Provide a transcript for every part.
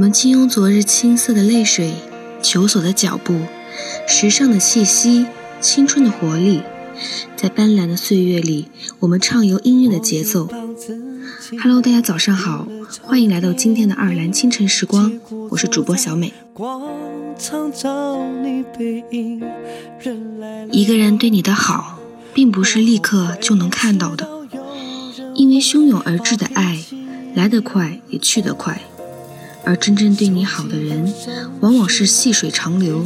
我们轻拥昨日青涩的泪水，求索的脚步，时尚的气息，青春的活力，在斑斓的岁月里，我们畅游音乐的节奏。Hello，大家早上好，欢迎来到今天的爱尔兰清晨时光，我是主播小美。一个人对你的好，并不是立刻就能看到的，因为汹涌而至的爱，来得快也去得快。而真正对你好的人，往往是细水长流。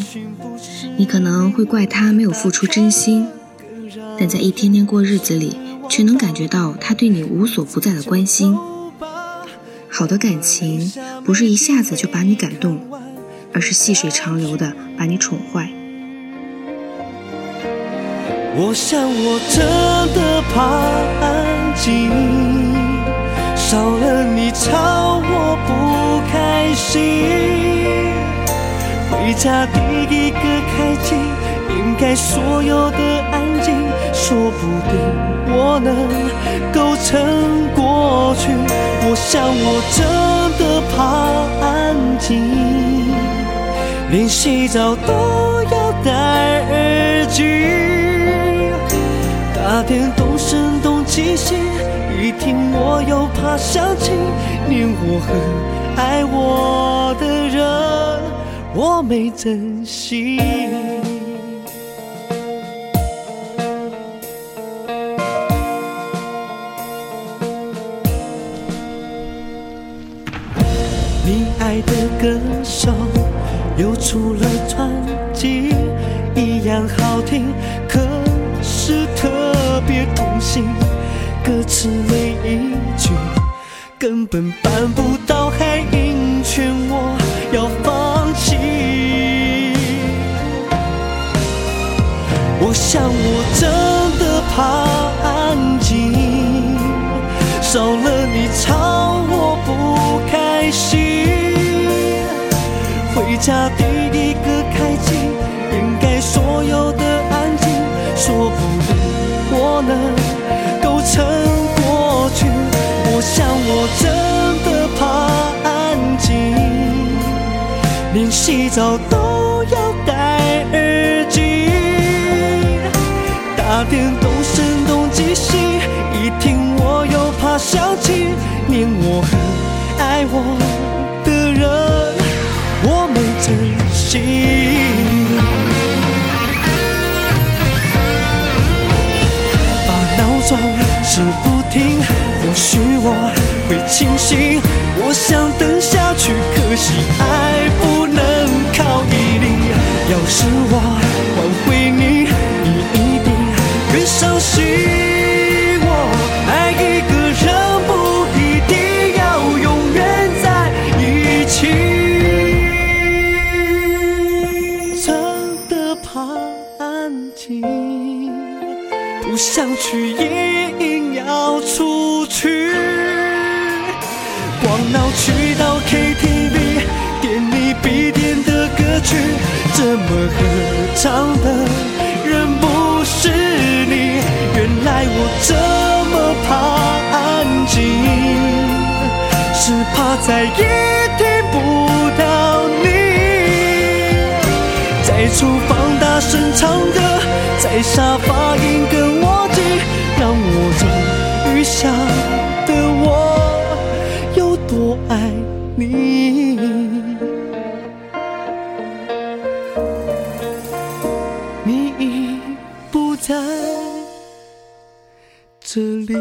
你可能会怪他没有付出真心，但在一天天过日子里，却能感觉到他对你无所不在的关心。好的感情不是一下子就把你感动，而是细水长流的把你宠坏。我想我真的怕安静，少了你吵我不开心。回家第一个开机，掩盖所有的安静，说不定我能够撑过去。我想我真的怕安静，连洗澡都要戴耳机。打电动声动机械，一听我又怕想起念我和爱我的人，我没珍惜。你爱的歌手又出了专辑，一样好听，可是。特别痛心，歌词每一句根本办不到，还硬劝我要放弃。我想我真的怕安静，少了你吵我不开心。回家第一个开机，掩盖所有的安静，说连洗澡都要戴耳机，打电动声动机械，一听我又怕想起念我很爱我的人，我没珍惜。是不停，或许我会清醒。我想等不想去也。要出去，光闹去到 KTV，点你必点的歌曲，怎么合唱的人不是你？原来我这么怕安静，是怕再也听不到你。在厨房大声唱歌，在沙发硬跟我挤，让我走。想的我有多爱你，你已不在这里。